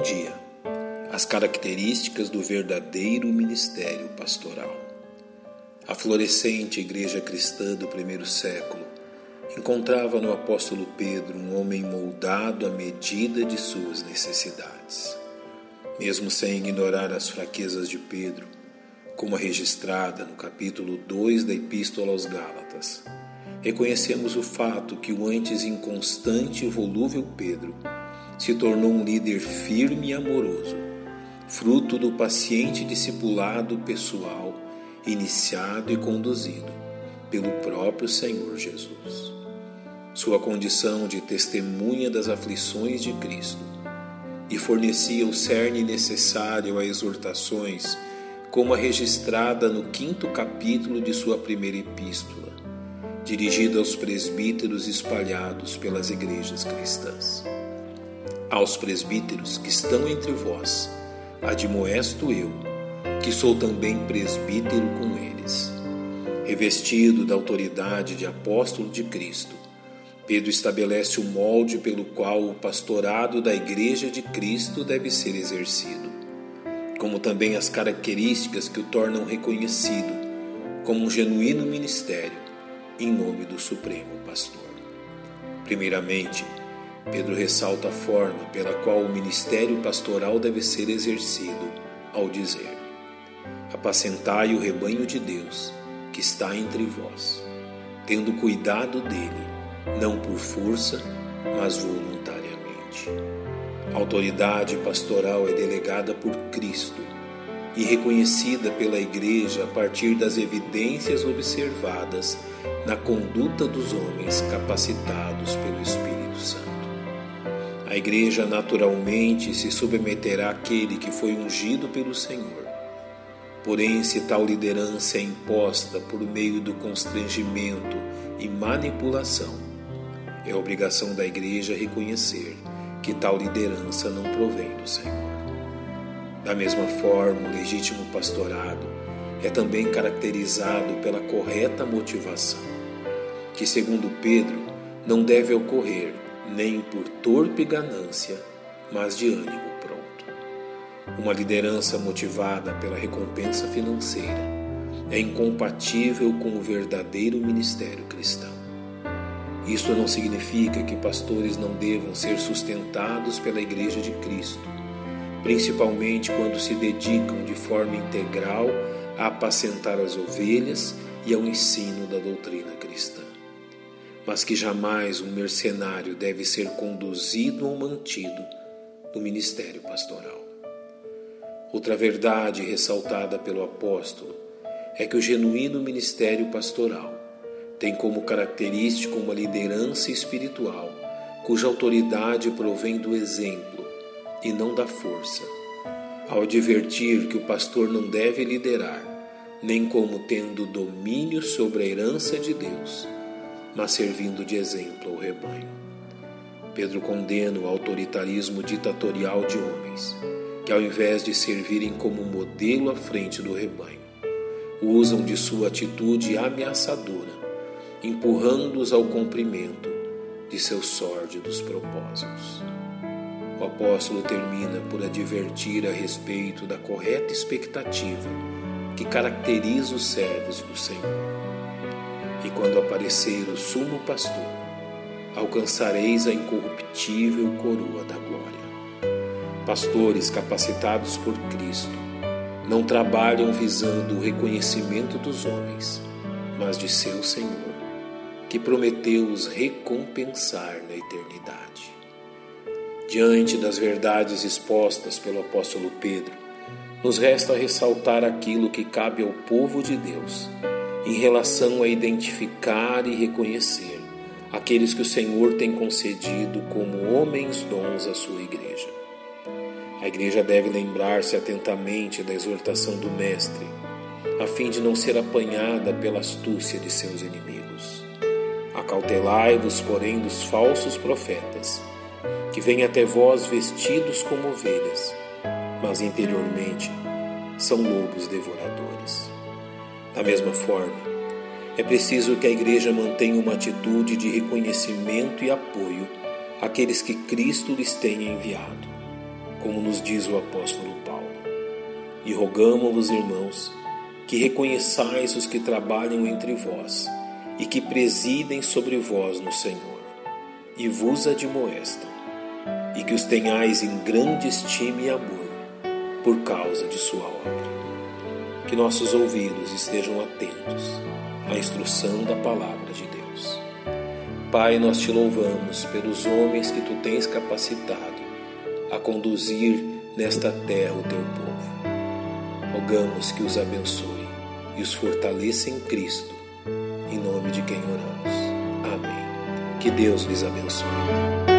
Bom dia. As características do verdadeiro ministério pastoral. A florescente igreja cristã do primeiro século encontrava no apóstolo Pedro um homem moldado à medida de suas necessidades. Mesmo sem ignorar as fraquezas de Pedro, como registrada no capítulo 2 da Epístola aos Gálatas, reconhecemos o fato que o antes inconstante e volúvel Pedro se tornou um líder firme e amoroso, fruto do paciente discipulado pessoal iniciado e conduzido pelo próprio Senhor Jesus. Sua condição de testemunha das aflições de Cristo e fornecia o cerne necessário a exortações, como a registrada no quinto capítulo de sua primeira epístola, dirigida aos presbíteros espalhados pelas igrejas cristãs aos presbíteros que estão entre vós, admoesto eu, que sou também presbítero com eles. Revestido da autoridade de apóstolo de Cristo, Pedro estabelece o molde pelo qual o pastorado da Igreja de Cristo deve ser exercido, como também as características que o tornam reconhecido como um genuíno ministério em nome do Supremo Pastor. Primeiramente, Pedro ressalta a forma pela qual o ministério pastoral deve ser exercido, ao dizer: Apacentai o rebanho de Deus que está entre vós, tendo cuidado dele, não por força, mas voluntariamente. A autoridade pastoral é delegada por Cristo e reconhecida pela Igreja a partir das evidências observadas na conduta dos homens capacitados pelo Espírito. A igreja naturalmente se submeterá àquele que foi ungido pelo Senhor. Porém, se tal liderança é imposta por meio do constrangimento e manipulação, é obrigação da igreja reconhecer que tal liderança não provém do Senhor. Da mesma forma, o legítimo pastorado é também caracterizado pela correta motivação, que, segundo Pedro, não deve ocorrer nem por torpe ganância, mas de ânimo pronto. Uma liderança motivada pela recompensa financeira é incompatível com o verdadeiro ministério cristão. Isso não significa que pastores não devam ser sustentados pela Igreja de Cristo, principalmente quando se dedicam de forma integral a apacentar as ovelhas e ao ensino da doutrina cristã mas que jamais um mercenário deve ser conduzido ou mantido no ministério pastoral. Outra verdade ressaltada pelo apóstolo é que o genuíno ministério pastoral tem como característica uma liderança espiritual cuja autoridade provém do exemplo e não da força, ao advertir que o pastor não deve liderar, nem como tendo domínio sobre a herança de Deus mas servindo de exemplo ao rebanho. Pedro condena o autoritarismo ditatorial de homens, que ao invés de servirem como modelo à frente do rebanho, usam de sua atitude ameaçadora, empurrando-os ao cumprimento de seus sórdidos propósitos. O apóstolo termina por advertir a respeito da correta expectativa que caracteriza os servos do Senhor e quando aparecer o sumo pastor, alcançareis a incorruptível coroa da glória. Pastores capacitados por Cristo não trabalham visando o reconhecimento dos homens, mas de seu Senhor, que prometeu os recompensar na eternidade. Diante das verdades expostas pelo apóstolo Pedro, nos resta ressaltar aquilo que cabe ao povo de Deus em relação a identificar e reconhecer aqueles que o Senhor tem concedido como homens dons à sua igreja. A igreja deve lembrar-se atentamente da exortação do Mestre, a fim de não ser apanhada pela astúcia de seus inimigos. Acautelai-vos, porém, dos falsos profetas, que vêm até vós vestidos como ovelhas, mas interiormente são lobos devoradores. Da mesma forma, é preciso que a Igreja mantenha uma atitude de reconhecimento e apoio àqueles que Cristo lhes tenha enviado. como nos diz o apóstolo Paulo. E rogamos-vos, irmãos, que reconheçais os que trabalham entre vós e que presidem sobre vós no Senhor, e vos admoestam, e que os tenhais em grande estima e amor por causa de sua obra. Que nossos ouvidos estejam atentos à instrução da palavra de Deus. Pai, nós te louvamos pelos homens que tu tens capacitado a conduzir nesta terra o teu povo. Rogamos que os abençoe e os fortaleça em Cristo, em nome de quem oramos. Amém. Que Deus lhes abençoe.